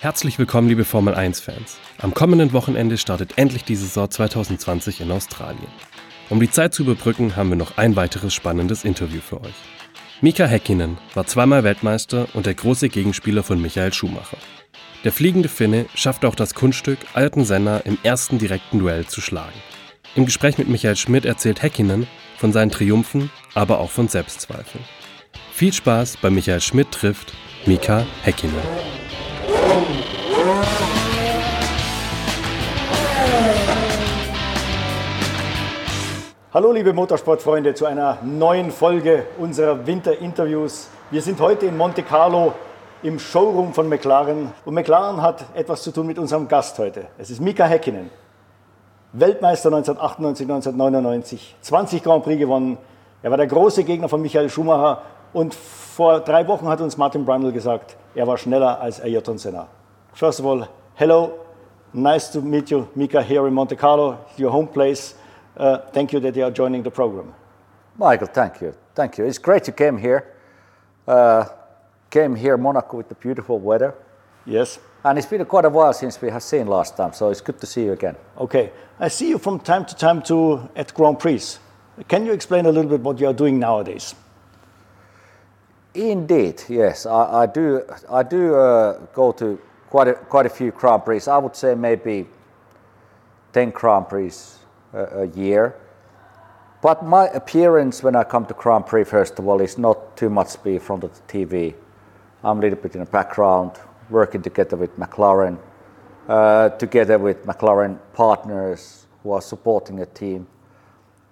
Herzlich willkommen, liebe Formel 1-Fans. Am kommenden Wochenende startet endlich die Saison 2020 in Australien. Um die Zeit zu überbrücken, haben wir noch ein weiteres spannendes Interview für euch. Mika Häkkinen war zweimal Weltmeister und der große Gegenspieler von Michael Schumacher. Der fliegende Finne schafft auch das Kunststück, Alten Senna im ersten direkten Duell zu schlagen. Im Gespräch mit Michael Schmidt erzählt Häkkinen von seinen Triumphen, aber auch von Selbstzweifeln. Viel Spaß bei Michael Schmidt trifft Mika Häkkinen. Hallo liebe Motorsportfreunde zu einer neuen Folge unserer Winterinterviews. Wir sind heute in Monte Carlo im Showroom von McLaren und McLaren hat etwas zu tun mit unserem Gast heute. Es ist Mika Häkkinen, Weltmeister 1998, 1999, 20 Grand Prix gewonnen. Er war der große Gegner von Michael Schumacher und vor drei Wochen hat uns Martin Brundle gesagt, er war schneller als Ayrton Senna. First of all, hello, nice to meet you, Mika, here in Monte Carlo, your home place. Uh, thank you that you are joining the program. Michael, thank you. Thank you. It's great you came here. Uh, came here, Monaco, with the beautiful weather. Yes. And it's been quite a while since we have seen last time, so it's good to see you again. Okay. I see you from time to time to at Grand Prix. Can you explain a little bit what you are doing nowadays? Indeed, yes. I, I do. I do uh, go to quite a, quite a few Grand Prix. I would say maybe ten Grand Prix a, a year. But my appearance when I come to Grand Prix, first of all, is not too much be in front of the TV. I'm a little bit in the background, working together with McLaren, uh, together with McLaren partners who are supporting a team.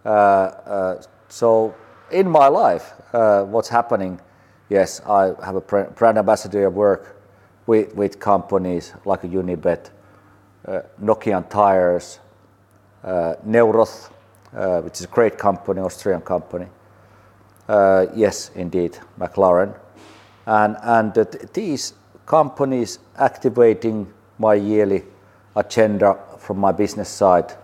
Uh, uh, so in my life, uh, what's happening? Yes, I have a brand ambassador work with, companies like Unibet, uh, Nokian Tires, uh, Neuroth, uh, which is a great company, Austrian company. Yes, indeed, McLaren. And, and th- these companies activating my yearly agenda from my business side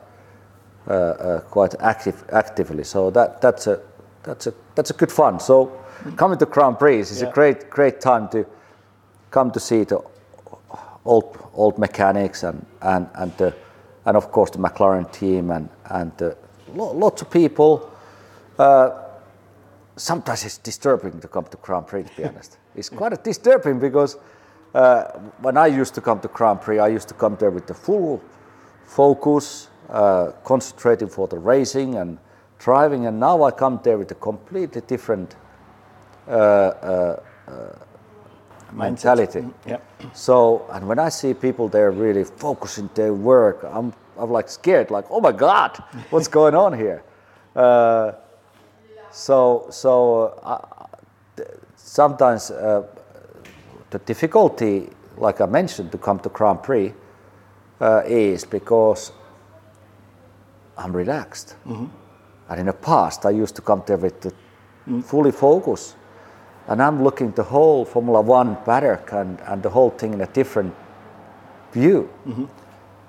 quite active, actively. So that, that's, a, that's, a, that's a good fun. So coming to Grand Prix is Yeah. a great, great time to come to see the old, old mechanics and, and, and, the, and of course the McLaren team and, and lo- lots of people. Uh, sometimes it's disturbing to come to Grand Prix, to be honest. It's quite disturbing because uh, when I used to come to Grand Prix, I used to come there with the full focus, uh, concentrating for the racing and driving, and now I come there with a completely different mentality. Yeah. So, and when I see people there really focusing their work, I'm, I'm like scared, like, oh my God, what's going on here? Uh, so, so uh, sometimes uh, the difficulty, like I mentioned, to come to Grand Prix uh, is because I'm relaxed. And in the past, I used to come there with the fully focus. And I'm looking the whole Formula One paddock and, and the whole thing in a different view.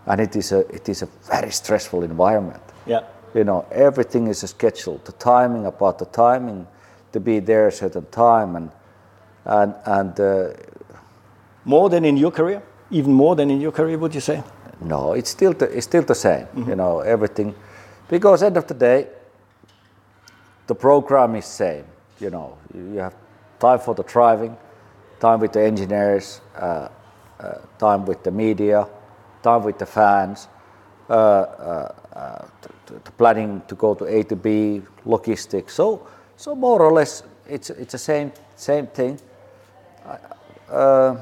And it is, a, it is a very stressful environment. Yeah. You know, everything is scheduled. The timing, about the timing, to be there a certain time. And, and, and uh, More than in your career? Even more than in your career, would you say? No, it's still the, it's still the same. You know, everything, because end of the day, the program is same. You know, you have time for the driving, time with the engineers, uh, uh, time with the media, time with the fans, uh, uh, uh, planning to go to A to B, logistics. So, so more or less, it's it's the same same thing. Uh,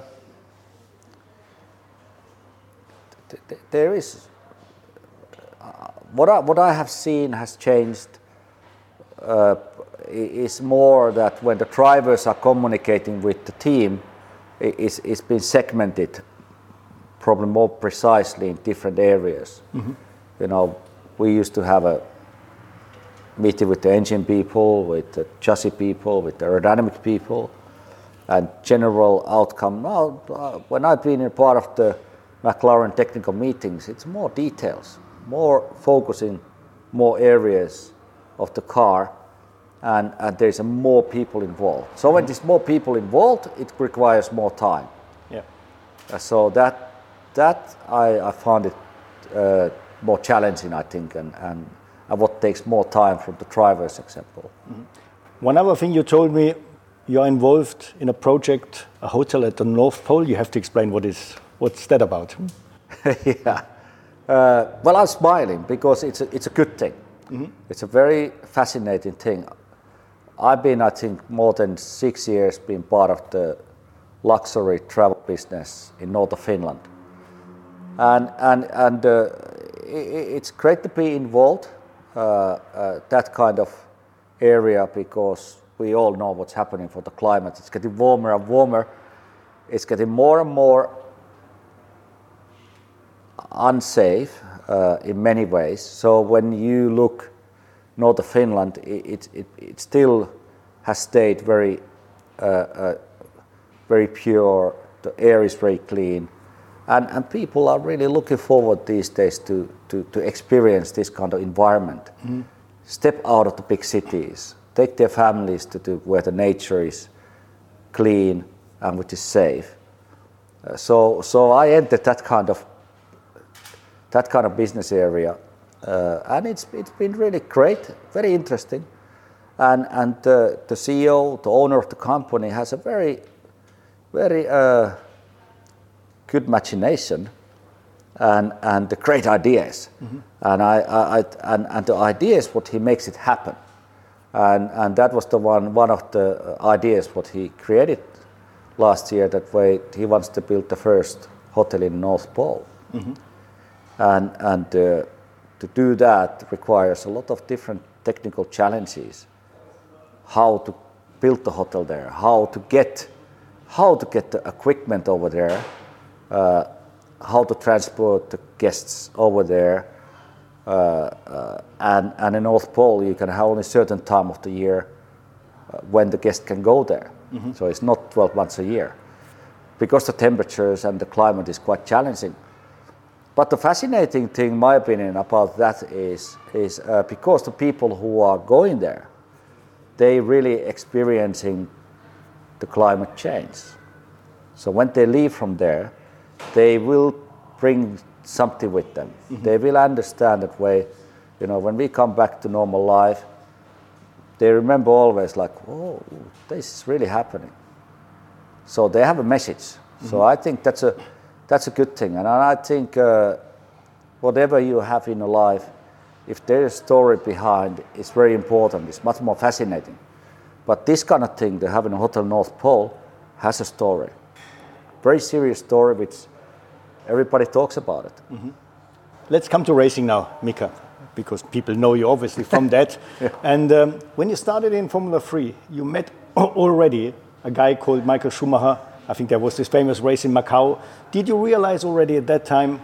th- th- there is what I, what I have seen has changed is more that when the drivers are communicating with the team, i- is it's been segmented probably more precisely in different areas. You know, we used to have a meeting with the engine people, with the chassis people, with the aerodynamic people, and general outcome. Now, uh, when I've been a part of the McLaren technical meetings, it's more details, more focusing, more areas of the car, and, and there's a more people involved. So when there's more people involved, it requires more time. Yeah. Uh, so that that I, I found it uh, more challenging, I think, and, and, and what takes more time from the driver's example. Mm-hmm. One other thing you told me, you're involved in a project, a hotel at the North Pole. You have to explain what is what's that about. yeah. Uh, well, I'm smiling because it's a, it's a good thing. Mm-hmm. It's a very fascinating thing. I've been, I think, more than six years being part of the luxury travel business in north of Finland. And, and, and uh, it's great to be involved uh, uh, that kind of area because we all know what's happening for the climate. It's getting warmer and warmer. It's getting more and more unsafe uh, in many ways. So when you look north of Finland, it, it, it still has stayed very, uh, uh, very pure. The air is very clean. And, and people are really looking forward these days to, to, to experience this kind of environment. Mm-hmm. Step out of the big cities, take their families to, to where the nature is clean and which is safe. Uh, so, so I entered that kind of that kind of business area, and it's it's been really great, very interesting, and and uh, the CEO, the owner of the company, has a very very uh, good imagination and, and the great ideas. Mm-hmm. And, I, I, and, and the ideas, what he makes it happen. And, and that was the one, one of the ideas what he created last year that way he wants to build the first hotel in North Pole. Mm-hmm. And, and uh, to do that requires a lot of different technical challenges. How to build the hotel there, how to get, how to get the equipment over there, uh, how to transport the guests over there. Uh, uh, and, and in North Pole, you can have only a certain time of the year when the guest can go there. Mm-hmm. So it's not 12 months a year because the temperatures and the climate is quite challenging. But the fascinating thing, my opinion, about that is, is uh, because the people who are going there, they really experiencing the climate change. So when they leave from there, they will bring something with them. Mm-hmm. They will understand that way. You know, when we come back to normal life, they remember always like, oh, this is really happening. So they have a message. Mm-hmm. So I think that's a that's a good thing. And I think uh, whatever you have in your life, if there is a story behind, it's very important. It's much more fascinating. But this kind of thing, the having a Hotel North Pole, has a story. Very serious story which everybody talks about it. Mm-hmm. Let's come to racing now, Mika, because people know you obviously from that. yeah. And um, when you started in Formula 3, you met already a guy called Michael Schumacher. I think there was this famous race in Macau. Did you realize already at that time,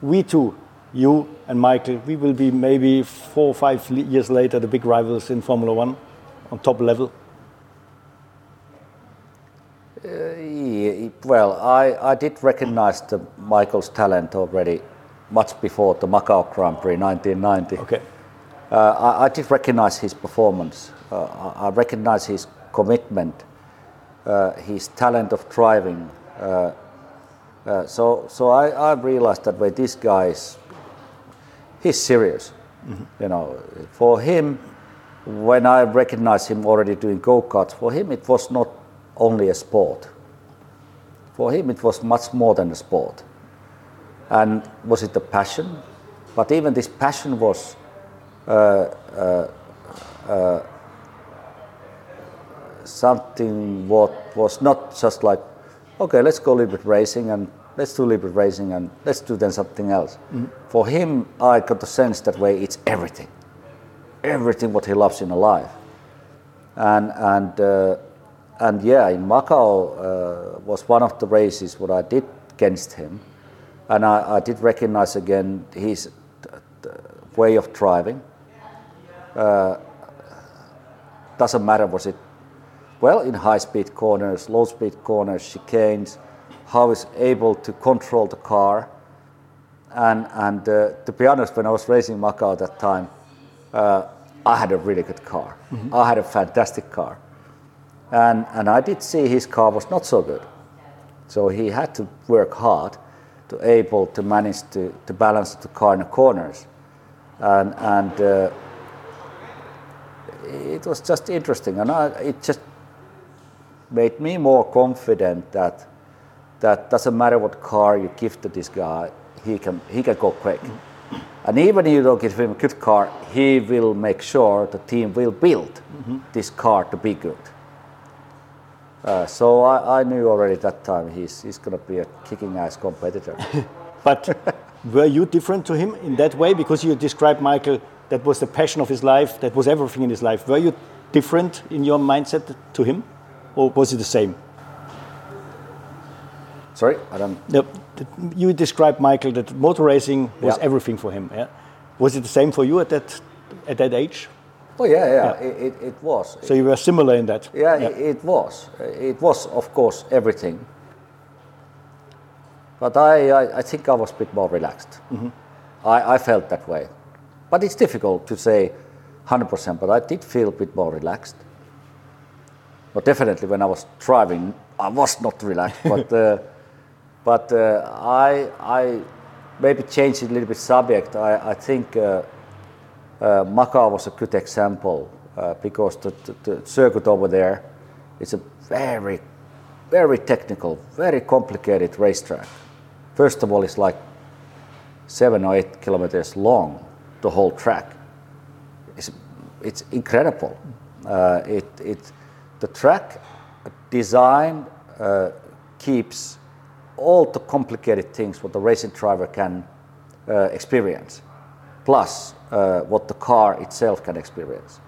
we two, you and Michael, we will be maybe four or five years later the big rivals in Formula One on top level? Uh, well, I, I did recognize the Michael's talent already much before the Macau Grand Prix 1990. Okay. Uh, I, I, did recognize his performance. Uh, I, I recognize his commitment, his talent of driving. Uh, uh, so, so I, I realized that way this guy's he's serious. Mm-hmm. You know, for him, when I recognized him already doing go karts, for him it was not only a sport. For him, it was much more than a sport. And was it a passion? But even this passion was uh, uh, uh, something what was not just like, okay, let's go a little bit racing and let's do a little bit racing and let's do then something else. Mm-hmm. For him, I got the sense that way it's everything, everything what he loves in life, and and uh, and yeah, in Macau uh, was one of the races what I did against him, and I, I did recognize again his way of driving. Uh, doesn't matter was it well in high speed corners, low speed corners, chicanes, how he's able to control the car. And, and uh, to be honest, when I was racing Macau at that time, uh, I had a really good car. Mm-hmm. I had a fantastic car. And, and I did see his car was not so good. So he had to work hard to able to manage to, to balance the car in the corners. And, and uh, it was just interesting. And I, it just made me more confident that that doesn't matter what car you give to this guy, he can, he can go quick. And even if you don't give him a good car, he will make sure the team will build mm-hmm. this car to be good. Uh, so I, I, knew already that time he's, he's going to be a kicking ass competitor. but were you different to him in that way? Because you described Michael, that was the passion of his life, that was everything in his life. Were you different in your mindset to him? Or was it the same? Sorry, I don't. You described Michael that motor racing was yeah. everything for him. Yeah, was it the same for you at that at that age? Oh yeah, yeah, yeah. It, it, it, was. So you were similar in that. Yeah, yeah. It, it, was. It was, of course, everything. But I, I, I think I was a bit more relaxed. Mm-hmm. I, I felt that way. But it's difficult to say 100%, but I did feel a bit more relaxed. But definitely when I was driving, I was not relaxed. but uh, but uh, I, I maybe change a little bit subject. I, I think uh, uh, Macau was a good example uh, because the, the, the, circuit over there is a very, very technical, very complicated racetrack. First of all, it's like seven or eight kilometers long, the whole track. It's, it's incredible. Uh, it, it, the track design uh, keeps all the complicated things what the racing driver can uh, experience, plus uh, what the car itself can experience.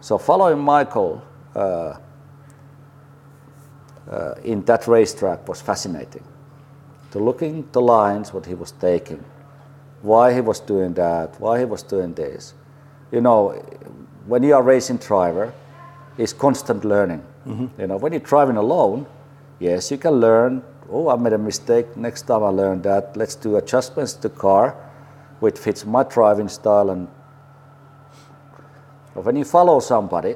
So following Michael uh, uh in that racetrack was fascinating. To looking the lines, what he was taking, why he was doing that, why he was doing this. You know, when you are a racing driver, it's constant learning. Mm-hmm. You know, when you're driving alone, yes, you can learn oh, I made a mistake. Next time I learn that. Let's do adjustments to the car which fits my driving style. And when you follow somebody,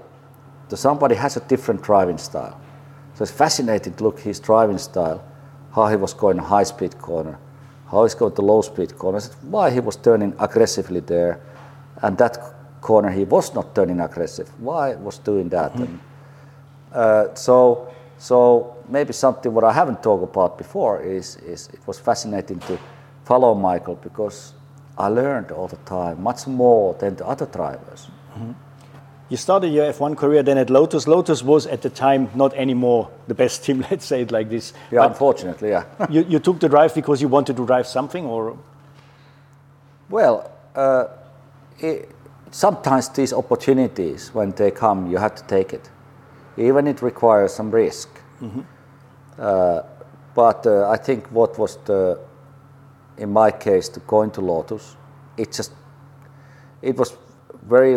the somebody has a different driving style. So it's fascinating to look his driving style, how he was going high speed corner, how he's going to low speed corner, why he was turning aggressively there, and that corner he was not turning aggressive. Why was doing that? Mm-hmm. And, uh, so so maybe something what I haven't talked about before is, is it was fascinating to follow Michael because I learned all the time much more than the other drivers. Mm-hmm. You started your F1 career then at Lotus. Lotus was at the time not anymore the best team, let's say it like this. Yeah, but unfortunately, yeah. you, you took the drive because you wanted to drive something or? Well, uh, it, sometimes these opportunities, when they come, you have to take it. Even it requires some risk. Mm-hmm. Uh, but uh, I think what was the, in my case, to go into Lotus, it just, it was very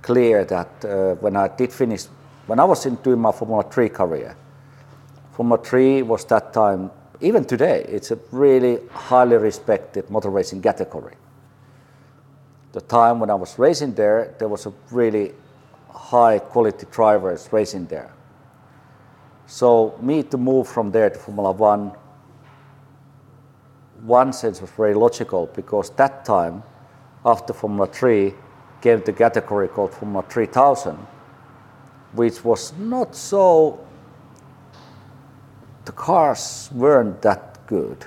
clear that uh, when I did finish, when I was in doing my Formula 3 career, Formula 3 was that time, even today, it's a really highly respected motor racing category. The time when I was racing there, there was a really high quality drivers racing there. So me to move from there to Formula One, one sense was very logical because that time, after Formula 3, came the category called Formula 3000, which was not so. The cars weren't that good.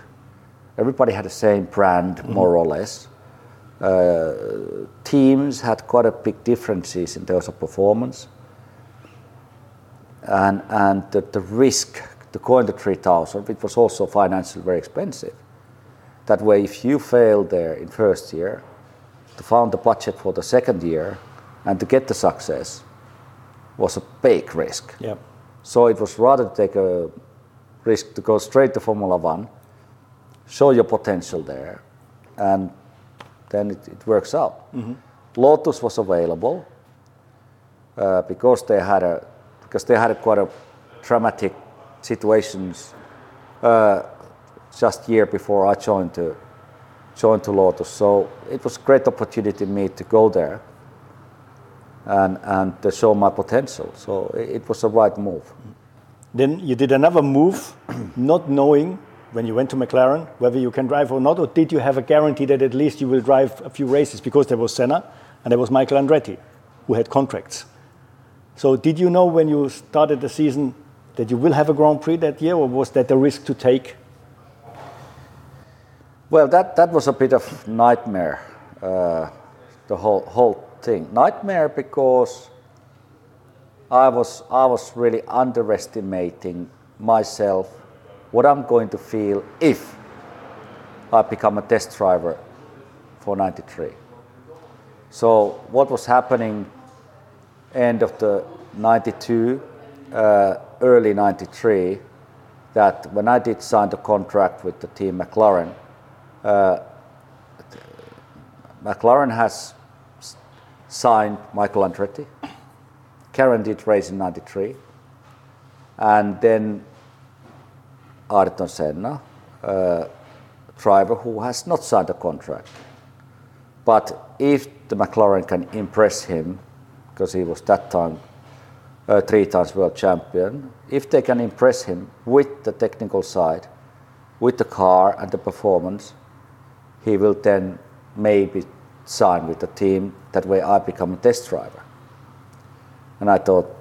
Everybody had the same brand, mm-hmm. more or less. Uh, teams had quite a big differences in terms of performance and, and the, the risk to go into 3000, it was also financially very expensive. That way, if you failed there in first year, to find the budget for the second year and to get the success was a big risk. Yep. So it was rather to take a risk to go straight to Formula One, show your potential there, and then it, it works out. Mm-hmm. Lotus was available uh, because they had a because they had quite a traumatic situations uh, just year before I joined to joined to Lotus. So it was a great opportunity for me to go there and and to show my potential. So it, was a right move. Then you did another move, not knowing when you went to McLaren whether you can drive or not, or did you have a guarantee that at least you will drive a few races because there was Senna and there was Michael Andretti who had contracts. So did you know when you started the season that you will have a Grand Prix that year, or was that a risk to take? Well, that, that was a bit of nightmare, uh, the whole, whole thing. Nightmare because I was, I was really underestimating myself, what I'm going to feel if I become a test driver for 93. So what was happening end of the 92, uh, early 93, that when I did sign the contract with the team McLaren, uh, McLaren has signed Michael Andretti. Karen did race in 93. And then Ayrton Senna, uh, driver who has not signed a contract. But if the McLaren can impress him, because he was that time uh, three times world champion, if they can impress him with the technical side, with the car and the performance, he will then maybe sign with the team. That way I become a test driver. And I thought,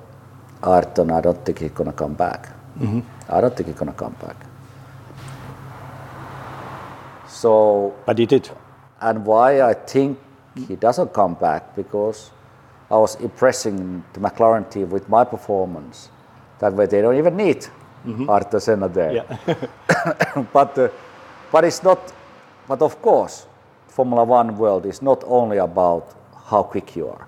Ayrton, I don't think he's going to come back. Mm-hmm. I don't think he's going to come back. So. But he did. And why I think he doesn't come back because I was impressing the McLaren team with my performance. That way they don't even need mm-hmm. Ayrton Senna there. Yeah. but, uh, but it's not, but of course, Formula One world is not only about how quick you are.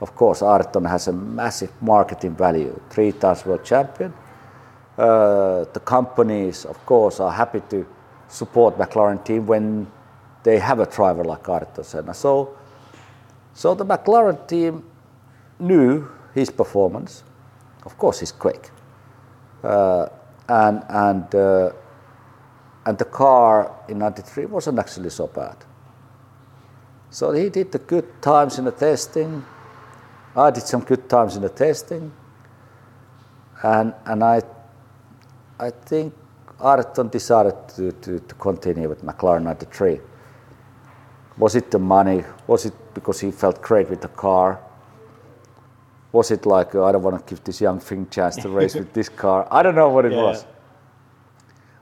Of course, Ayrton has a massive marketing value, three times world champion. Uh, the companies, of course, are happy to support McLaren team when they have a driver like Ayrton Senna. So, so the McLaren team knew his performance. Of course, he's quick, uh, and and uh, and the car in '93 wasn't actually so bad. So he did the good times in the testing. I did some good times in the testing, and and I I think Ayrton decided to, to, to continue with McLaren '93 was it the money? Was it because he felt great with the car? Was it like, oh, I don't want to give this young thing chance to race with this car? I don't know what it yeah. was.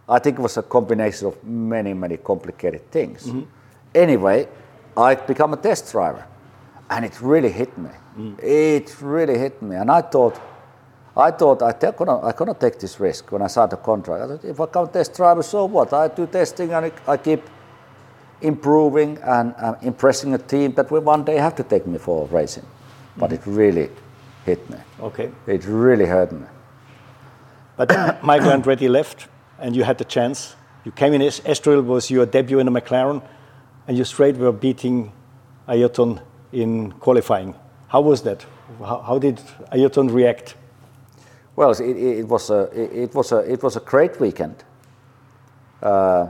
I think it was a combination of many, many complicated things. Mm-hmm. Anyway, I become a test driver, and it really hit me. Mm. It really hit me, and I thought, I thought I te- gonna, I gonna take this risk when I signed the contract. I thought, if I can't test driver, so what? I do testing and I keep improving and uh, impressing a team that will one day have to take me for racing. But it really hit me. Okay. It really hurt me. But Michael Andretti left, and you had the chance. You came in Estoril was your debut in a McLaren, and you straight were beating Ayrton in qualifying. How was that? How, how did Ayrton react? Well, it, it, was a it, was a it was a great weekend. Uh,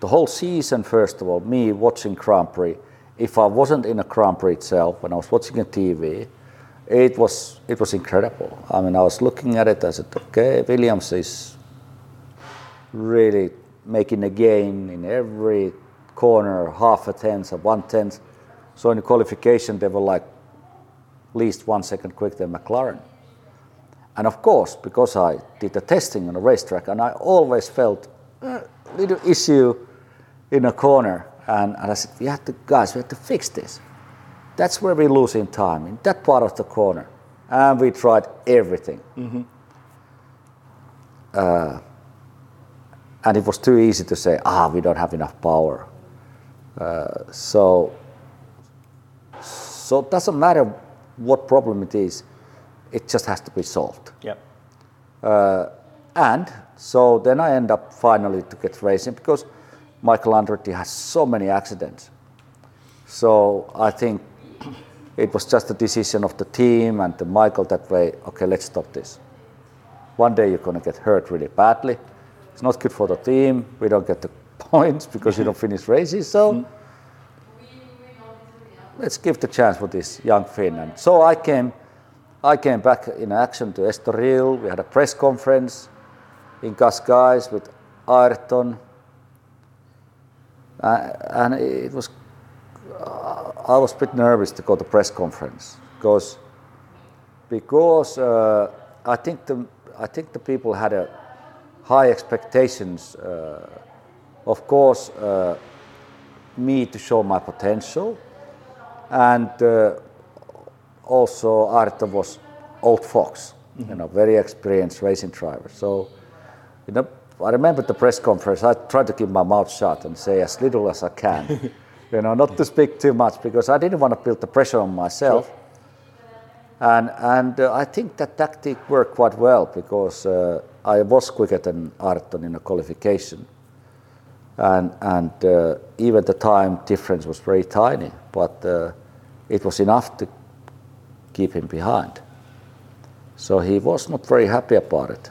the whole season, first of all, me watching Grand Prix, if I wasn't in a Grand Prix itself, when I was watching a TV, it was it was incredible. I mean, I was looking at it. I said, okay, Williams is really making a gain in every corner, half a tenth, or one tenth. So in the qualification, they were like least one second quicker than McLaren. And of course, because I did the testing on the racetrack, and I always felt a little issue in a corner. And, and I said, we have to, guys, we have to fix this. That's where we're losing time, in that part of the corner. And we tried everything. Mm-hmm. Uh, and it was too easy to say, ah, we don't have enough power. Uh, so, so it doesn't matter what problem it is, it just has to be solved. Yep. Uh, and so then I end up finally to get racing because Michael Andretti has so many accidents. So I think it was just a decision of the team and the Michael that way, okay, let's stop this. One day you're going to get hurt really badly. It's not good for the team. We don't get the points because you don't finish races. So mm. Let's give the chance for this young Finn. And so I came, I came back in action to Estoril. We had a press conference in Cascais with Ayrton. Uh, and it was, uh, I was a bit nervous to go to press conference because, because uh, I think the I think the people had a high expectations. Uh, of course, uh, me to show my potential, and uh, also Ayrton was old fox, mm-hmm. you know, very experienced racing driver. So, you know, I remember the press conference. I tried to keep my mouth shut and say as little as I can, you know, not to speak too much because I didn't want to build the pressure on myself. Sure. And, and uh, I think that tactic worked quite well because uh, I was quicker than Ayrton in a qualification. And, and uh, even the time difference was very tiny, but uh, it was enough to keep him behind. So he was not very happy about it.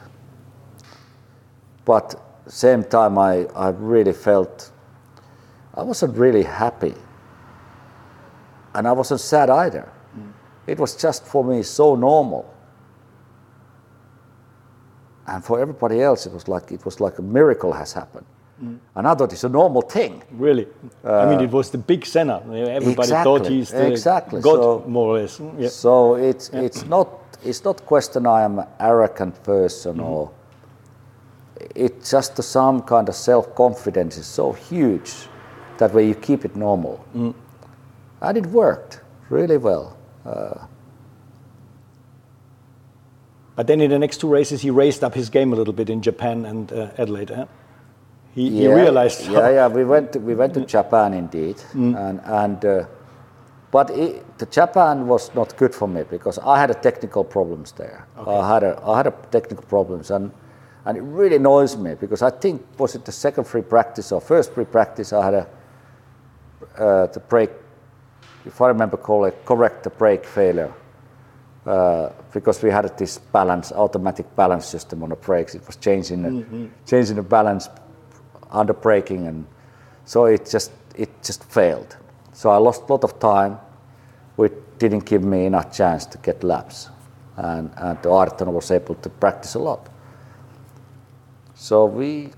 But same time, I, I really felt I wasn't really happy. And I wasn't sad either. Mm. It was just for me so normal. And for everybody else, it was like it was like a miracle has happened. Mm. And I thought it's a normal thing. Really? Uh, I mean, it was the big Senna. Everybody exactly, thought he's the exactly. God, so, more or less. Yeah. So it's yeah. it's not it's not question I am an arrogant person mm. or it's just some kind of self confidence is so huge that way you keep it normal. Mm. And it worked really well. Uh, but then in the next two races, he raised up his game a little bit in Japan and uh, Adelaide. Eh? He, yeah, he, realized. Yeah, yeah. We went to, we went to Japan indeed, mm. and and uh, but it, the Japan was not good for me because I had a technical problems there. Okay. I had a I had a technical problems and and it really annoys me because I think was it the second free practice or first free practice I had a uh, the brake, if I remember correctly, correct the brake failure. Uh, because we had this balance, automatic balance system on the brakes. It was changing the, mm-hmm. changing the balance under braking, and so it just it just failed. So I lost a lot of time, which didn't give me enough chance to get laps, and and Ayrton was able to practice a lot. So we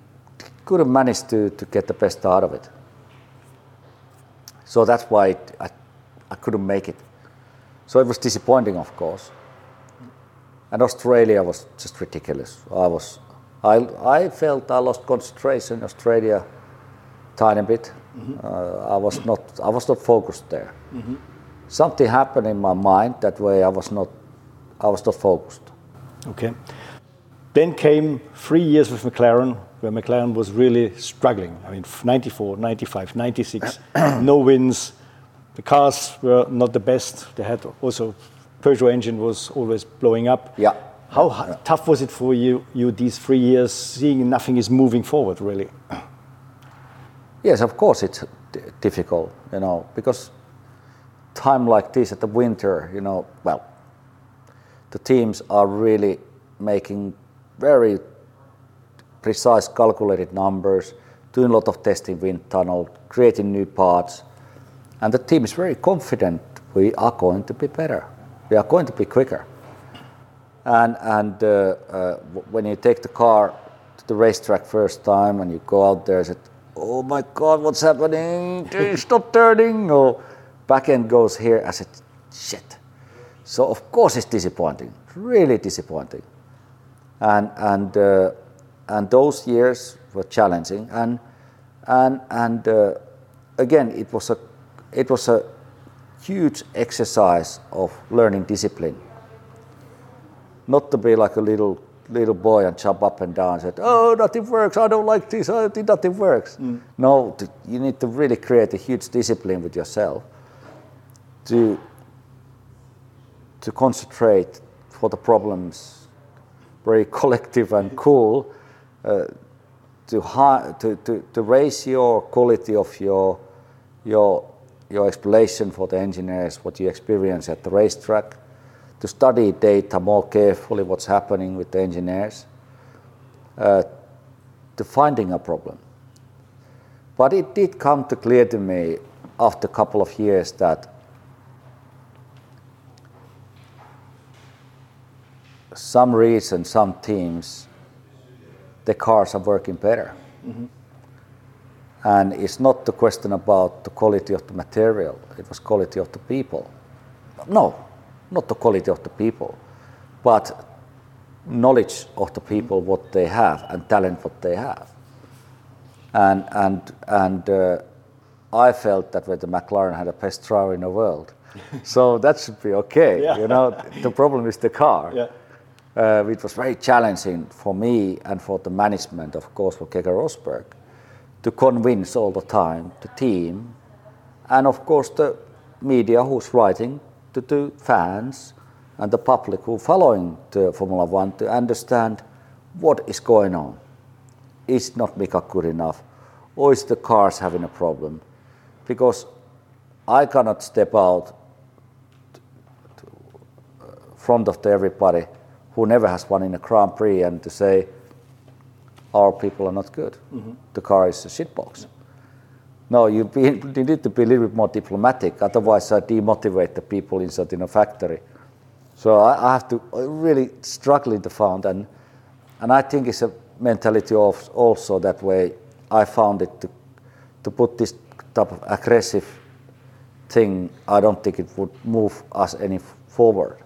couldn't manage to, to get the best out of it. So that's why it, I, I couldn't make it. So it was disappointing, of course. And Australia was just ridiculous. I was, I, I felt I lost concentration in Australia, tiny bit. Mm-hmm. Uh, I was not, I was not focused there. Mm-hmm. Something happened in my mind that way. I was not, I was not focused. Okay. Then came three years with McLaren, where McLaren was really struggling. I mean, 94, 95, 96, no wins. The cars were not the best. They had also Peugeot engine was always blowing up. Yeah. How tough was it for you, you these three years, seeing nothing is moving forward, really? Yes, of course it's difficult, you know, because time like this at the winter, you know, well, the teams are really making very precise calculated numbers, doing a lot of testing wind tunnel, creating new parts. And the team is very confident we are going to be better. We are going to be quicker. And, and uh, uh, when you take the car to the racetrack first time and you go out there and say, oh my God, what's happening? Stop turning. Or back end goes here. I said, shit. So of course it's disappointing, really disappointing and and uh, and those years were challenging and and and uh, again it was a it was a huge exercise of learning discipline not to be like a little little boy and jump up and down and said oh nothing works. I don't like this. Oh, nothing works. Mm. no you need to really create a huge discipline with yourself to to concentrate for the problems very collective and cool uh, to, high, to, to, to raise your quality of your, your, your explanation for the engineers, what you experience at the racetrack, to study data more carefully, what's happening with the engineers, uh, to finding a problem. But it did come to clear to me after a couple of years that some reason, some teams, the cars are working better. And it's not the question about the quality of the material, it was quality of the people. No, not the quality of the people, but knowledge of the people, what they have, and talent, what they have. And, and, and uh, I felt that with the McLaren had the best driver in the world. so that should be okay. Yeah. You know, the problem is the car. Yeah. Uh, it was very challenging for me and for the management, of course, for Keke Rosberg, to convince all the time the team, and of course the media who's writing to the fans and the public who are following the Formula One to understand what is going on. Is not Mika good enough, or is the cars having a problem? Because I cannot step out front of the everybody who never has won in a Grand Prix and to say our people are not good. Mm-hmm. The car is a shitbox. No, you, be, you need to be a little bit more diplomatic. Otherwise, I demotivate the people inside in a factory. So I, I have to really struggling to find, and and I think it's a mentality of also that way. I found it to to put this type of aggressive thing. I don't think it would move us any forward.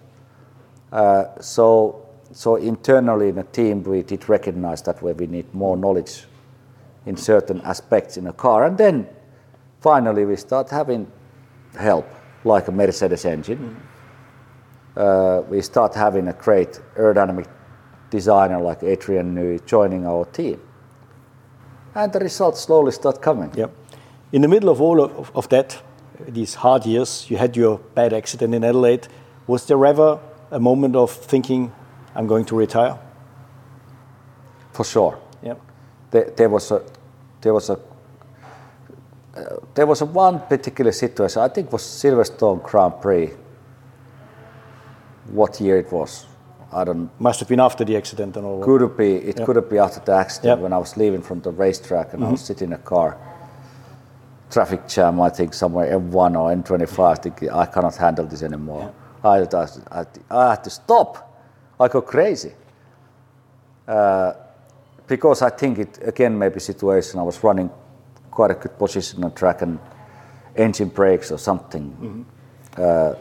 Uh, so so internally in a team, we did recognize that way we need more knowledge in certain aspects in a car, and then finally we start having help, like a Mercedes engine. Uh, we start having a great aerodynamic designer like Adrian Newey joining our team, and the results slowly start coming. Yep. In the middle of all of, of that, these hard years, you had your bad accident in Adelaide. Was there ever a moment of thinking, I'm going to retire? For sure. Yep. there, there was a there was a uh, there was a one particular situation. I think it was Silverstone Grand Prix. What year it was? I don't. Must have been after the accident and all. Could it be? It could have been after the accident. Mm-hmm. when I was leaving from the racetrack and I was sitting in a car. Traffic jam, I think somewhere M1 or M25. I think I cannot handle this anymore. I, I, I, I had to stop. I go crazy. Uh, because I think it again maybe situation. I was running quite a good position on track and engine brakes or something. Mm-hmm.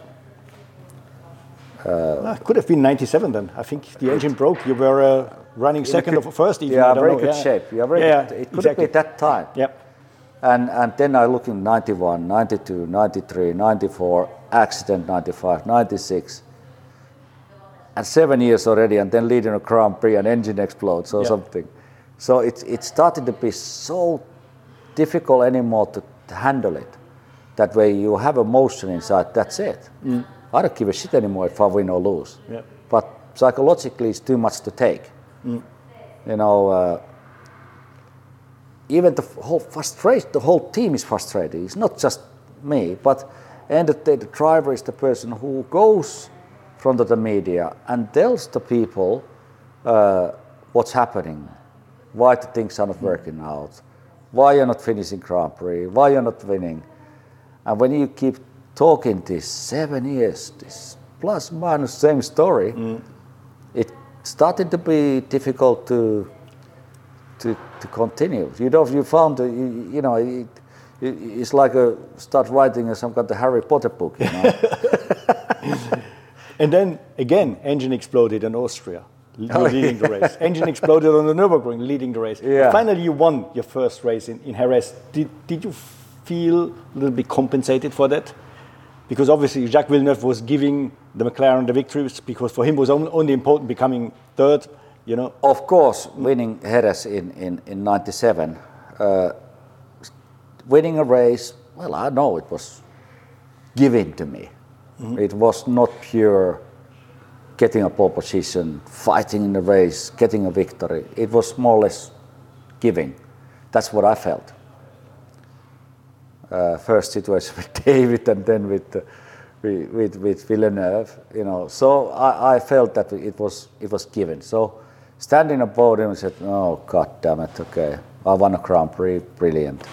Ah, could have been 97 then. I think the engine broke. You were uh, running second or first even. I Yeah, don't very know. good Yeah. shape. Yeah, very Yeah, good. It could exactly. have been that time. Yep. And, and then I look in 91, 92, 93, 94, accident 95, 96. And seven years already, and then leading a Grand Prix, and engine explodes or Yeah. something. So it, it started to be so difficult anymore to, to handle it. That way you have emotion inside, that's it. I don't give a shit anymore if I win or lose. Mm. Yeah. But psychologically, it's too much to take. Mm. You know, uh, even the whole frustration, the whole team is frustrated. It's not just me, but end of the day, the driver is the person who goes front of the media and tells the people uh, what's happening, why the things are not working out, why you're not finishing Grand Prix, why you're not winning. And when you keep talking this seven years, this plus minus same story, it started to be difficult to to, to continue. You know, you found, uh, you, you know, it, it, it's like a start writing some kind of Harry Potter book. You know? And then again, engine exploded in Austria, Oh, leading the race. Engine exploded on the Nürburgring, leading the race. Yeah. Finally, you won your first race in, in Jerez. Did, did you feel a little bit compensated for that? Because obviously Jacques Villeneuve was giving the McLaren the victories because for him it was only, only important becoming third. You know, of course, winning Jerez in, in, in 97, uh, winning a race, well, I know it was given to me. It was not pure getting a pole position, fighting in the race, getting a victory. It was more or less giving. That's what I felt. Uh, first situation with David and then with, uh, with, with, with Villeneuve, you know. So I, I felt that it was, it was given. So standing on the podium, I said, oh, God damn it, okay. I won a Grand Prix, brilliant.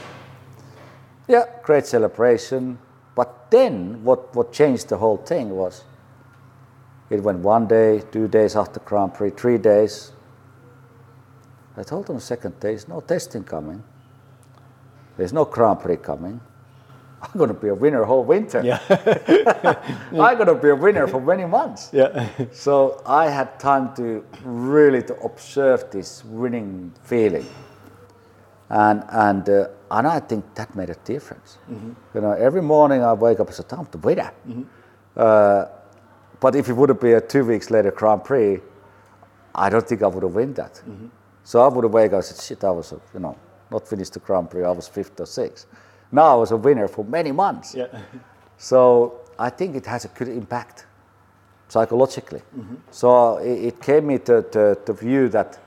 Yeah, great celebration. But then what, what changed the whole thing was It went one day, two days after Grand Prix, three days. I told them the second day, there's no testing coming. There's no Grand Prix coming. I'm going to be a winner whole winter. Yeah. I'm going to be a winner for many months. Yeah. So I had time to really to observe this winning feeling, and and uh, and I think that made a difference. You know, every morning I wake up and say, "I'm the winner." Uh, but if it would have been a two weeks later Grand Prix, I don't think I would have won that. So I would have wake up and said, "Shit, I was a, you know not finished the Grand Prix. I was fifth or sixth." Now I was a winner for many months. Yeah. So I think it has a good impact psychologically. So it, it gave me to, to, to view that,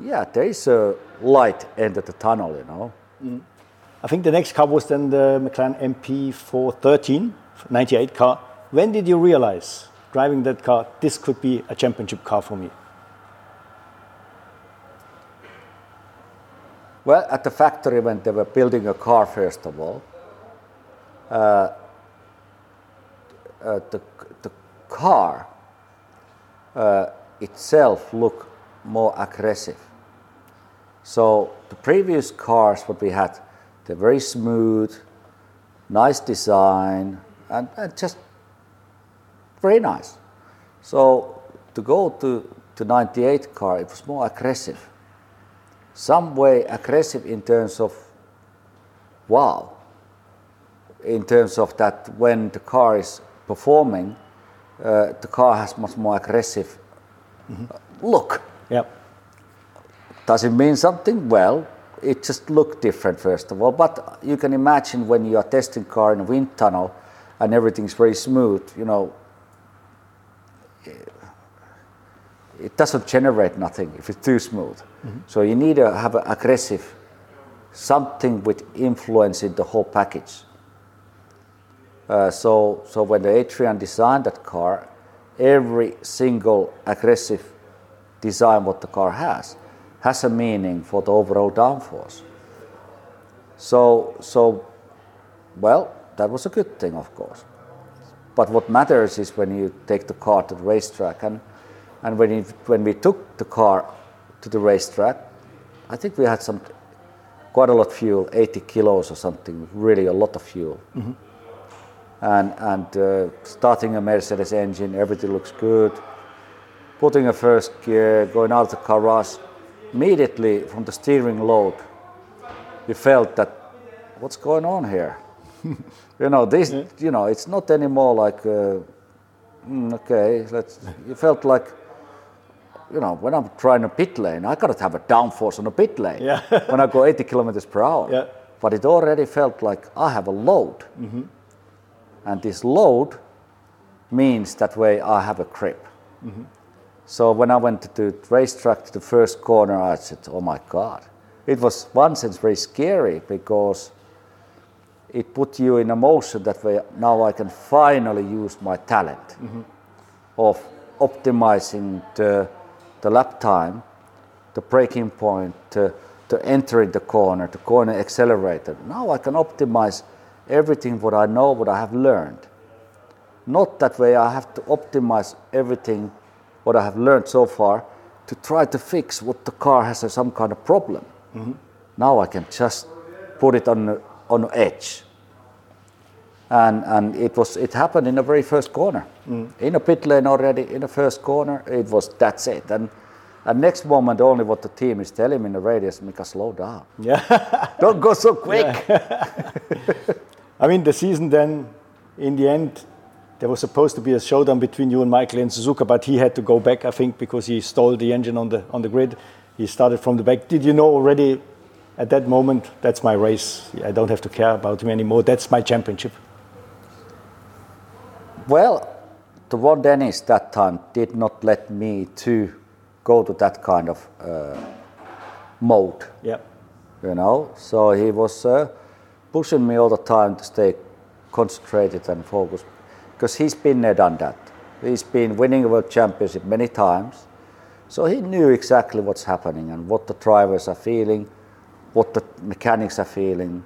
yeah, there is a light end of the tunnel, you know. I think the next car was then the McLaren MP413, 98 car. When did you realize, driving that car, this could be a championship car for me? Well, at the factory when they were building a car, first of all, uh, uh, the, the car uh, itself looked more aggressive. So the previous cars what we had, they're very smooth, nice design, and, and just very nice. So to go to to 98 car, it was more aggressive. Some way aggressive in terms of wow, in terms of that when the car is performing, uh, the car has much more aggressive uh, look. Yeah. Does it mean something? Well, it just looked different first of all. But you can imagine when you are testing car in a wind tunnel and everything's very smooth, you know, it doesn't generate nothing if it's too smooth. So you need to have an aggressive, something with influence in the whole package. Uh, so, so when the Adrian designed that car, every single aggressive design what the car has has a meaning for the overall downforce. So, so, well, that was a good thing, of course. But what matters is when you take the car to the racetrack, and and when it, when we took the car to the racetrack, I think we had some quite a lot of fuel, 80 kilos or something, really a lot of fuel. And and uh, starting a Mercedes engine, everything looks good. Putting a first gear, going out of the garage, immediately from the steering load, you felt that what's going on here? you know, this, you know, it's not anymore like, uh, mm, okay, let's. You felt like, you know, when I'm trying a pit lane, I gotta have a downforce on a pit lane Yeah. when I go 80 kilometers per hour. Yeah. But it already felt like I have a load, and this load means that way I have a grip. So when I went to the racetrack to the first corner, I said, "Oh my God!" It was one sense very scary because it put you in a motion that way. Now I can finally use my talent mm-hmm. of optimizing the, the lap time, the braking point, to, to entering the corner, the corner accelerator. Now I can optimize everything what I know, what I have learned. Not that way I have to optimize everything what I have learned so far to try to fix what the car has as some kind of problem. Mm-hmm. Now I can just put it on on edge. And, and it was it happened in the very first corner. Mm. In a pit lane already, in the first corner, it was that's it. And and next moment only what the team is telling me in the radio is Mika, slow down. Yeah. Don't go so quick. I mean, the season then, in the end, there was supposed to be a showdown between you and Michael and Suzuka, but he had to go back, I think, because he stole the engine on the on the grid. He started from the back. Did you know already at that moment that's my race? I don't have to care about him anymore. That's my championship. Well, the Ron Dennis that time did not let me to go to that kind of uh, mode. Yeah. you know. So he was uh, pushing me all the time to stay concentrated and focused because he's been there, done that. He's been winning a world championship many times, so he knew exactly what's happening and what the drivers are feeling, what the mechanics are feeling.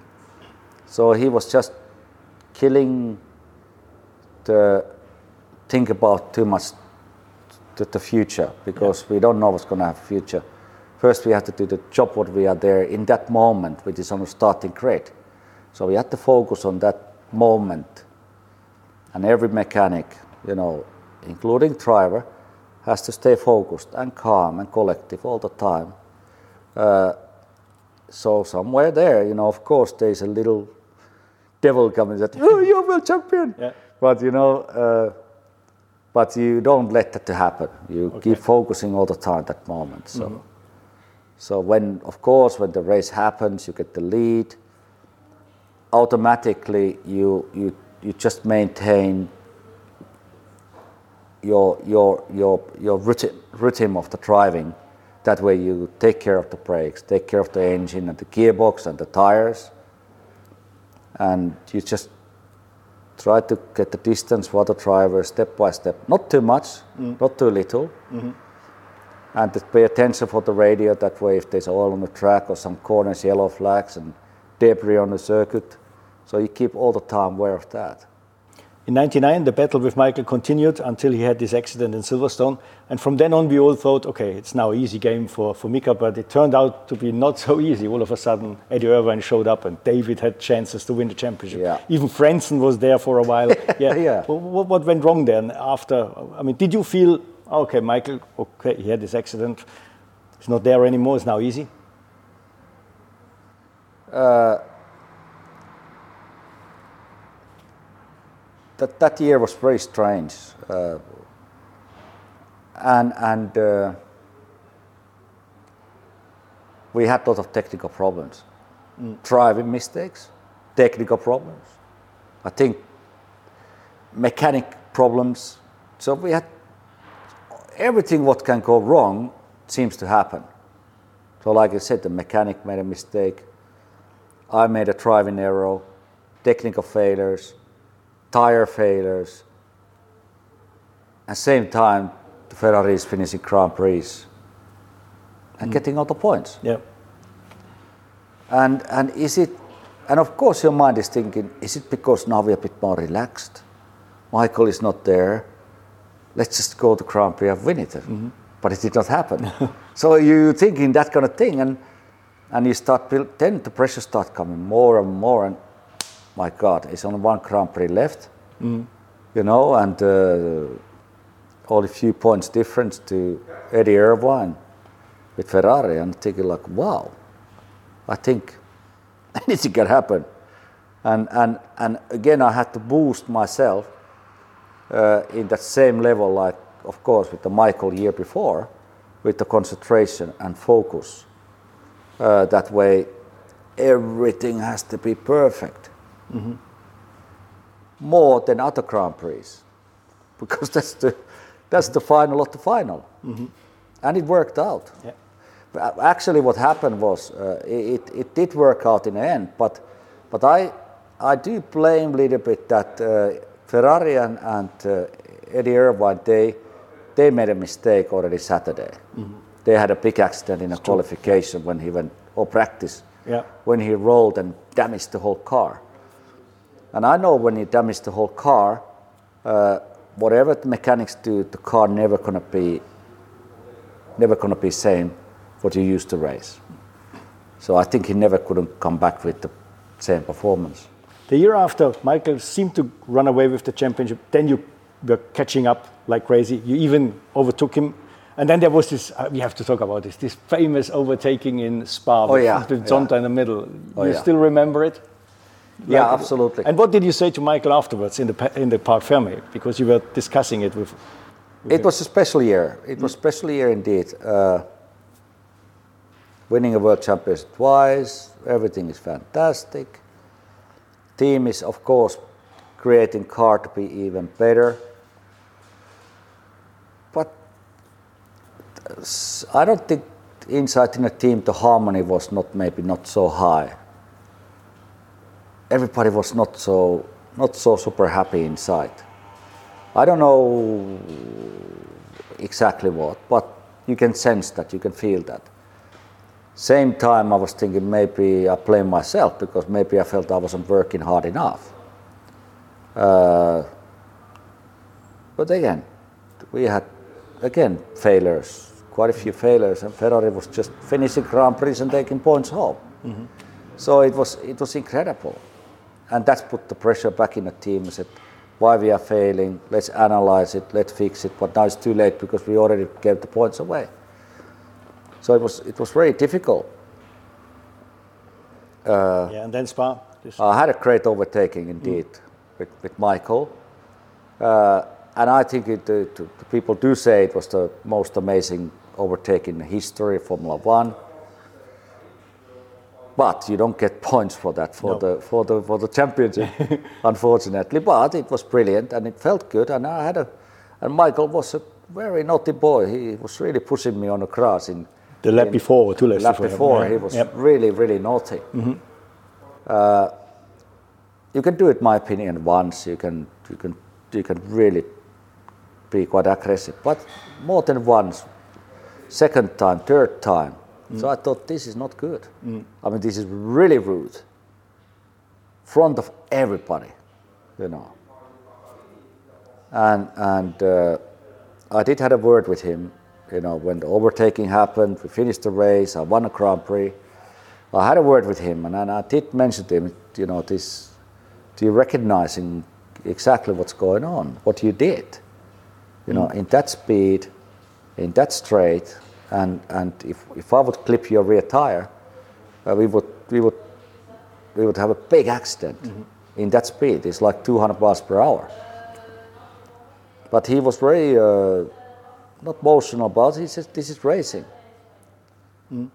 So he was just killing the think about too much to the future because yeah. we don't know what's going to have future. First, we have to do the job what we are there in that moment, which is on the starting grid. So we have to focus on that moment, and every mechanic, you know, including driver, has to stay focused and calm and collective all the time. Uh, so somewhere there, you know, of course, there's a little devil coming that, oh, you're world champion. Yeah. But you know, uh, but you don't let that to happen. You okay. keep focusing all the time that moment. So, mm-hmm. so when, of course, when the race happens, you get the lead. Automatically, you you you just maintain your your your your routine of the driving. That way, you take care of the brakes, take care of the engine and the gearbox and the tires, and you just try to get the distance for the driver step by step. Not too much, mm. not too little. Mm-hmm. And to pay attention for the radio. That way, if there's oil on the track or some corners, yellow flags and debris on the circuit, so you keep all the time aware of that. In 99, the battle with Michael continued until he had this accident in Silverstone. And from then on, we all thought, okay, it's now an easy game for, for Mika, but it turned out to be not so easy. All of a sudden, Eddie Irvine showed up and David had chances to win the championship. Yeah. Even Frentzen was there for a while. Yeah. yeah. What, what went wrong then after? I mean, did you feel, okay, Michael, okay, he had this accident, it's not there anymore, it's now easy? Uh, that, that year was very strange. Uh, and and uh, we had a lot of technical problems, mm. driving mistakes, technical problems. I think mechanic problems. So we had everything what can go wrong seems to happen. So like I said, the mechanic made a mistake. I made a driving error, technical failures, tire failures. At the same time, the Ferrari is finishing Grand Prix and mm. getting all the points. Yeah. And and is it? And of course, your mind is thinking: Is it because now we're a bit more relaxed? Michael is not there. Let's just go to Grand Prix and win it. Mm-hmm. But it did not happen. so you're thinking that kind of thing, and and you start build, then the pressure start coming more and more, and my God, it's only one Grand Prix left, mm. you know, and uh, only a few points difference to Eddie Irvine with Ferrari, and thinking like, wow, I think anything can happen. And, and, and again, I had to boost myself uh, in that same level, like, of course, with the Michael year before, with the concentration and focus. Uh, that way, everything has to be perfect mm-hmm. more than other Grand Prix because that's the, that's the final of the final. Mm-hmm. And it worked out. Yeah. Actually, what happened was uh, it, it did work out in the end, but, but I, I do blame a little bit that uh, Ferrari and, and uh, Eddie Irvine, they, they made a mistake already Saturday. Mm-hmm. They had a big accident in a qualification when he went, or practice, yeah. when he rolled and damaged the whole car. And I know when you damage the whole car, uh, whatever the mechanics do, the car never gonna be never gonna be same what you used to race. So I think he never couldn't come back with the same performance. The year after, Michael seemed to run away with the championship. Then you were catching up like crazy. You even overtook him. And then there was this, uh, we have to talk about this, this famous overtaking in Spa oh, yeah, with Zonta yeah. in the middle. Oh, you yeah. still remember it? Yeah, absolutely. And what did you say to Michael afterwards in the in the Parc Fermé? Because you were discussing it with. with it him. was a special year. It was a special year indeed. Uh, winning a world championship twice, everything is fantastic. Team is of course creating car to be even better. But I don't think inside in the team the harmony was not maybe not so high everybody was not so not so super happy inside. I don't know exactly what, but you can sense that, you can feel that. Same time, I was thinking maybe I blame myself because maybe I felt I wasn't working hard enough. Uh, but again, we had again, failures, quite a few failures, and Ferrari was just finishing Grand Prix and taking points home. So it was, it was incredible. And that's put the pressure back in the team and said, why we are failing, let's analyze it, let's fix it. But now it's too late because we already gave the points away. So it was, it was very difficult. yeah, and then Spa. Just- I had a great overtaking indeed with, with Michael. Uh, and I think it, uh, to, the people do say it was the most amazing overtaking in history of Formula One. But you don't get points for that for No. the for the for the championship, unfortunately. But it was brilliant and it felt good. And I had a and Michael was a very naughty boy. He was really pushing me on the grass in the lap in- before, or two laps lap before. yeah. he was Yep. really, really naughty. Uh, you can do it, my opinion, once. You can, you can, you can really be quite aggressive, but more than once, second time, third time. So I thought this is not good. I mean, this is really rude. Front of everybody, you know. And and uh, I did had a word with him, you know, when the overtaking happened, we finished the race, I won a Grand Prix. I had a word with him, and, then I did mention to him, you know, this, do you recognizing exactly what's going on, what you did, you know, in that speed, in that straight, and and if if I would clip your rear tire, uh, we would we would we would have a big accident in that speed. It's like 200 miles per hour. But he was very uh, not emotional about it. He says, "This is racing."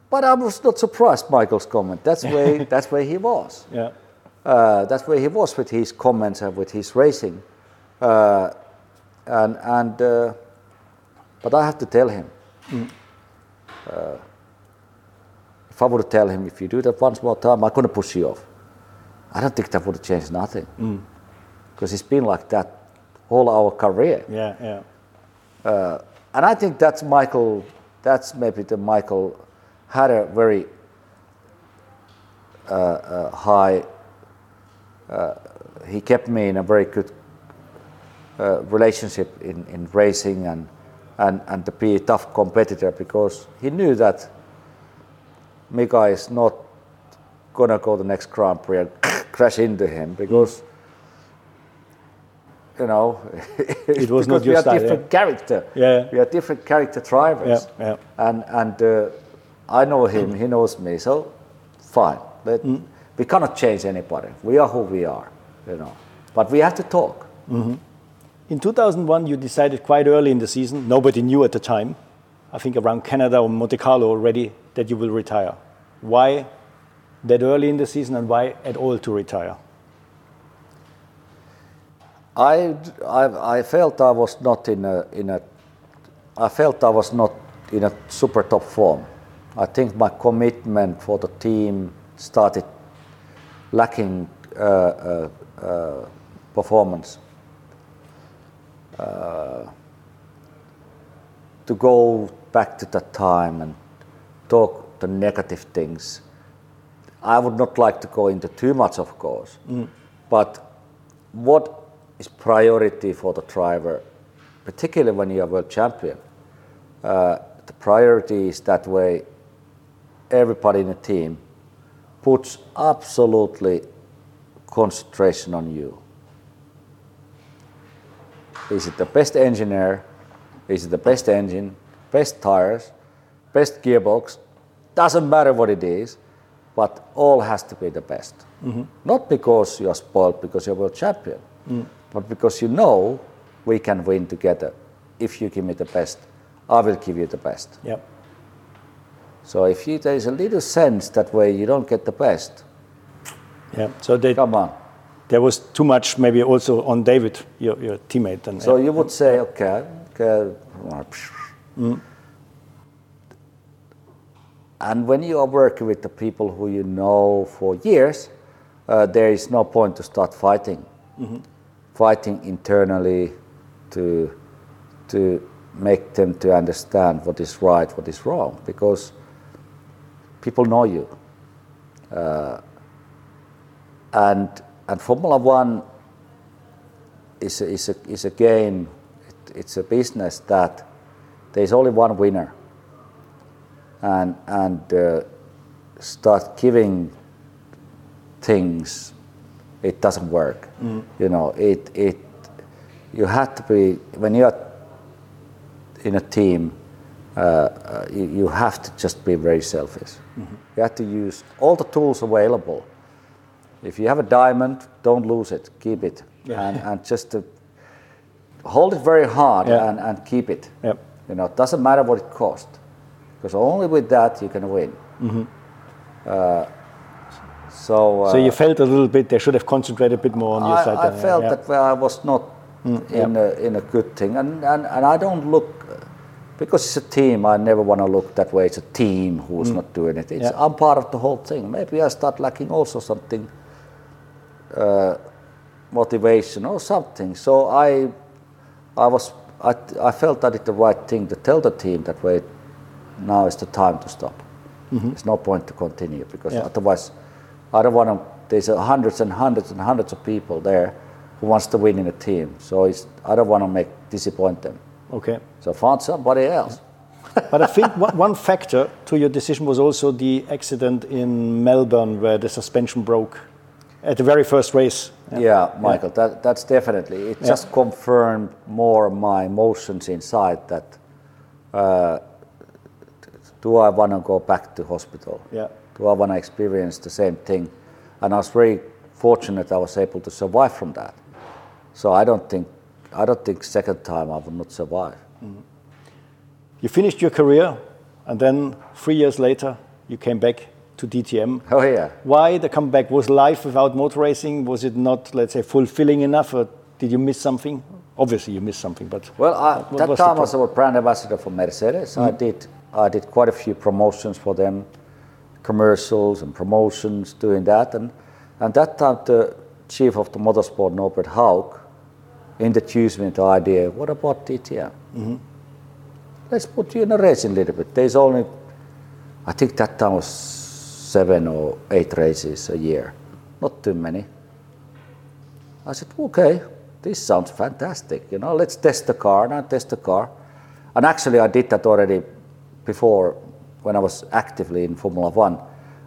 But I was not surprised Michael's comment. That's where that's where he was. Yeah. Uh, that's where he was with his comments and with his racing. Uh, and and uh, but I have to tell him. Uh, if I would tell him, if you do that once more time, I'm going to push you off. I don't think that would have changed nothing. Because it's been like that all our career. Yeah, yeah. And I think that's Michael, that's maybe the Michael had a very uh, uh, high, uh, he kept me in a very good uh, relationship in, in racing and, and, and to be a tough competitor because he knew that Mika is not gonna go the next Grand Prix and crash into him because you know It was not we your are style, different character. Yeah. we are different character drivers. Yeah, yeah. and and uh, I know him he knows me so fine. Let, Mm. we cannot change anybody. We are who we are you know. But we have to talk In 2001, you decided quite early in the season, nobody knew at the time, I think around Canada or Monte Carlo already, that you will retire. Why that early in the season and why at all to retire? I, I, I felt I was not in a, in a, I felt I was not in a super top form. I think my commitment for the team started lacking uh, uh, uh, performance. Uh, to go back to that time and talk the negative things, I would not like to go into too much, of course. But what is priority for the driver, particularly when you are world champion? Uh, the priority is that way everybody in the team puts absolutely concentration on you. Is it the best engineer? Is it the best engine, best tires, best gearbox? Doesn't matter what it is, but all has to be the best. Mm-hmm. Not because you are spoiled because you're world champion, mm. but because you know we can win together. If you give me the best, I will give you the best. Yeah. So if you, there is a little sense that way you don't get the best, Yeah. So they, come on. There was too much maybe also on David, your, your teammate. And, So you would say, okay, okay. And when you are working with the people who you know for years, uh, there is no point to start fighting. Fighting internally to, to make them to understand what is right, what is wrong, because people know you. Uh, and, and Formula One is a, is a, is a game, it, it's a business that there's only one winner, and and uh, start giving things, it doesn't work. You know, it it you have to be when you're in a team. Uh, uh, you, you have to just be very selfish. You have to use all the tools available. If you have a diamond, don't lose it. Keep it, and, and just to hold it very hard Yeah. and, and keep it. Yep. You know, it doesn't matter what it costs, because only with that you can win. Uh, so, uh, So you felt a little bit they should have concentrated a bit more on your I, side. I yeah, felt yeah. that well, I was not in, a, in a good thing, and, and, and I don't look because it's a team. I never want to look that way. It's a team who's not doing it. It's, Yeah. I'm part of the whole thing. Maybe I start lacking also something uh, motivation or something. So I I was I, I felt that it's the right thing to tell the team that way. Now is the time to stop. It's no point to continue because Yeah. otherwise, I don't want to. There's hundreds and hundreds and hundreds of people there who wants to win in a team. So it's, I don't want to make disappoint them. Okay. So find somebody else. But I think one one factor to your decision was also the accident in Melbourne where the suspension broke at the very first race. Yeah, Michael, That, that's definitely. It just confirmed more my emotions inside that. Uh, do I want to go back to hospital? Yeah. Do I want to experience the same thing? And I was very fortunate I was able to survive from that. So I don't think, I don't think second time I would not survive. You finished your career, and then three years later, you came back to DTM. Oh yeah. Why the comeback? Was life without motor racing? Was it not, let's say, fulfilling enough, or did you miss something? Obviously, you missed something, but Well, I, that was time I was a brand ambassador for Mercedes. Mm-hmm. I did I did quite a few promotions for them, commercials and promotions, doing that. And and that time the chief of the motorsport, Norbert Haug, introduced me to the idea. What about DTM? Mm-hmm. Let's put you in a racing a little bit. There's only, I think that time was seven or eight races a year, not too many. I said, okay, this sounds fantastic. You know, let's test the car. And I test the car. And actually, I did that already before when I was actively in Formula One.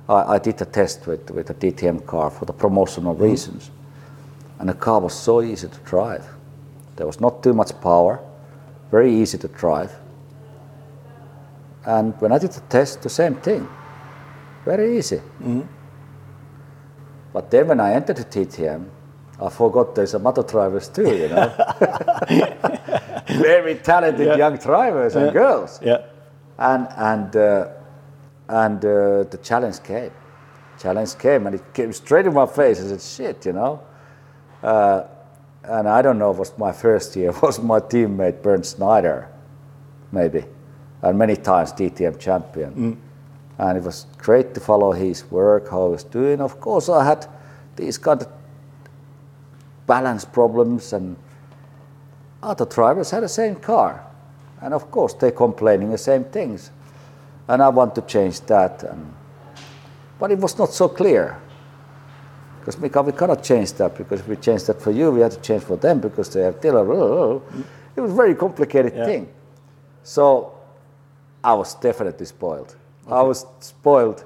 I, I did a test with, with a DTM car for the promotional mm-hmm. reasons. And the car was so easy to drive. There was not too much power, very easy to drive. And when I did the test, the same thing. Very easy. But then when I entered the DTM, I forgot there's a motor drivers too, you know. Very talented Yeah. young drivers and girls. yeah, And and uh, and uh, the challenge came. Challenge came and it came straight in my face. I said, "Shit," you know. Uh, and I don't know. It was my first year. Was my teammate Bernd Schneider, maybe, and many times DTM champion. And it was great to follow his work, how he was doing. Of course, I had these kind of balance problems, and other drivers had the same car. And of course, they're complaining the same things. And I want to change that. And, but it was not so clear. Because Mika, we cannot change that because if we change that for you, we have to change for them because they have still. It was a very complicated Yeah. thing. So I was definitely spoiled. I was spoiled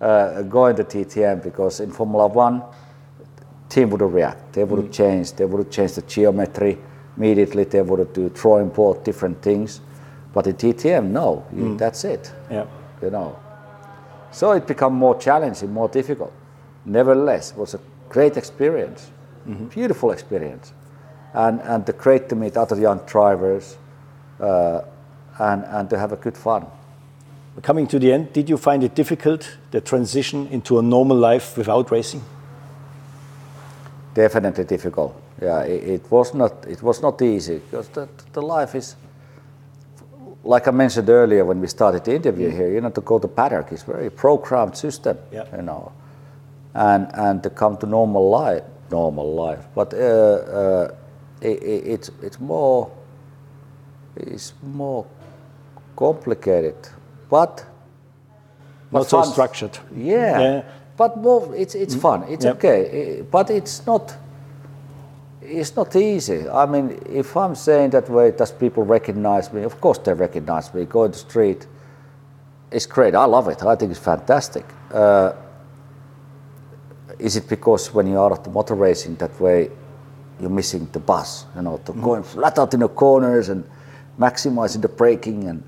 uh, going to DTM because in Formula One, team would react. They would change. They would change the geometry immediately. They would do drawing board different things. But in DTM, no. You, That's it. yeah. You know. So it became more challenging, more difficult. Nevertheless, it was a great experience, beautiful experience, and and the great to meet other young drivers, uh, and and to have a good fun. Coming to the end, did you find it difficult the transition into a normal life without racing? definitely difficult. Yeah, it, it was not it was not easy because the, the life is like I mentioned earlier when we started the interview here. You know, to go to paddock is very programmed system. Yeah. You know, and and to come to normal life, normal life. But uh, uh, it, it, it's it's more it's more complicated, but but Not so fun. structured. Yeah. Yeah. But more, it's it's fun. It's Yep. okay. But it's not. it's not easy. I mean, if I'm saying that way, does people recognize me? Of course they recognize me. Go in the street, it's great. I love it. I think it's fantastic. Uh, is it because when you are at the motor racing that way, you're missing the bus? You know, to mm-hmm. going flat out in the corners and maximizing the braking and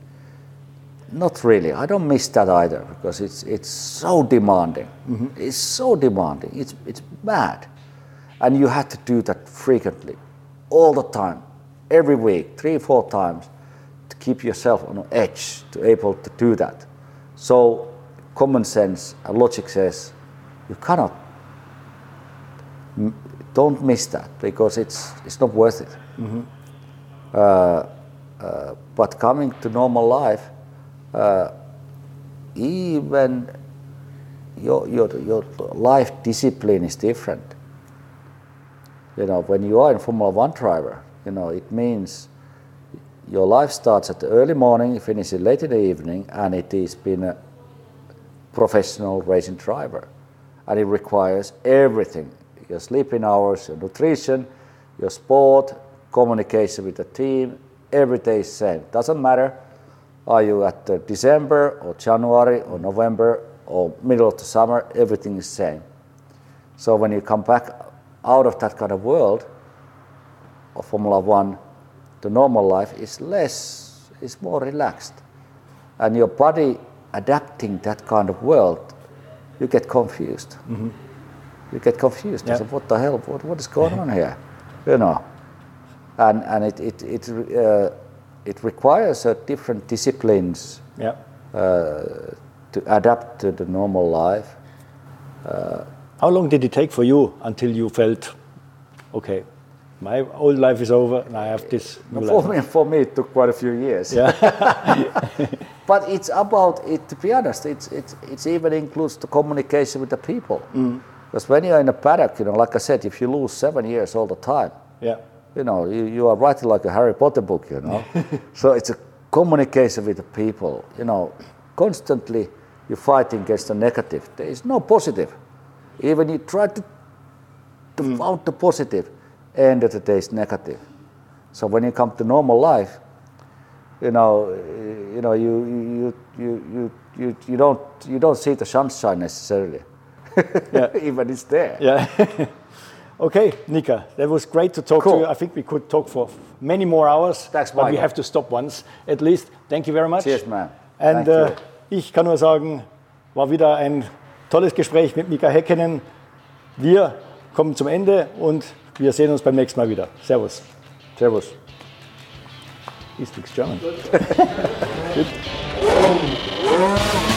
not really. I don't miss that either because it's it's so demanding. Mm-hmm. It's so demanding. It's it's mad, and you have to do that frequently, all the time, every week, three four times, to keep yourself on edge, to able to do that. So, common sense and logic says you cannot. Don't miss that because it's it's not worth it. Mm-hmm. Uh, uh, but coming to normal life uh, even your, your, your life discipline is different. You know, when you are a Formula One driver, you know, it means your life starts at the early morning, finishes late in the evening, and it is being a professional racing driver. And it requires everything your sleeping hours, your nutrition, your sport, communication with the team, every day is same. Doesn't matter are you at December or January or November or middle of the summer? Everything is same. So when you come back out of that kind of world of Formula One, the normal life is less, is more relaxed. And your body adapting that kind of world, you get confused. Mm-hmm. You get confused. Yep. what the hell? What, what is going on here? You know. And, and it, it, it uh, it requires uh, different disciplines yeah. uh, to adapt to the normal life. Uh, How long did it take for you until you felt, okay, my old life is over and I have this new for life? Me, for me, it took quite a few years. Yeah. but it's about it. To be honest, it's it's it's even includes the communication with the people. Mm. Because when you're in a paddock, you know, like I said, if you lose seven years all the time, yeah you know, you, you are writing like a Harry Potter book, you know. so it's a communication with the people, you know. Constantly you're fighting against the negative. There is no positive. Even you try to, to mm. find the positive, end of the day is negative. So when you come to normal life, you know, you know, you you you you you, you don't you don't see the sunshine necessarily. Yeah. Even it's there. Yeah. Okay, Nika, that was great to talk cool. to you. I think we could talk for many more hours, Thanks, but we have to stop once at least. Thank you very much. Cheers, man. And äh, ich kann nur sagen, war wieder ein tolles Gespräch mit Mika Häkkinen. Wir kommen zum Ende und wir sehen uns beim nächsten Mal wieder. Servus. Servus. He speaks German.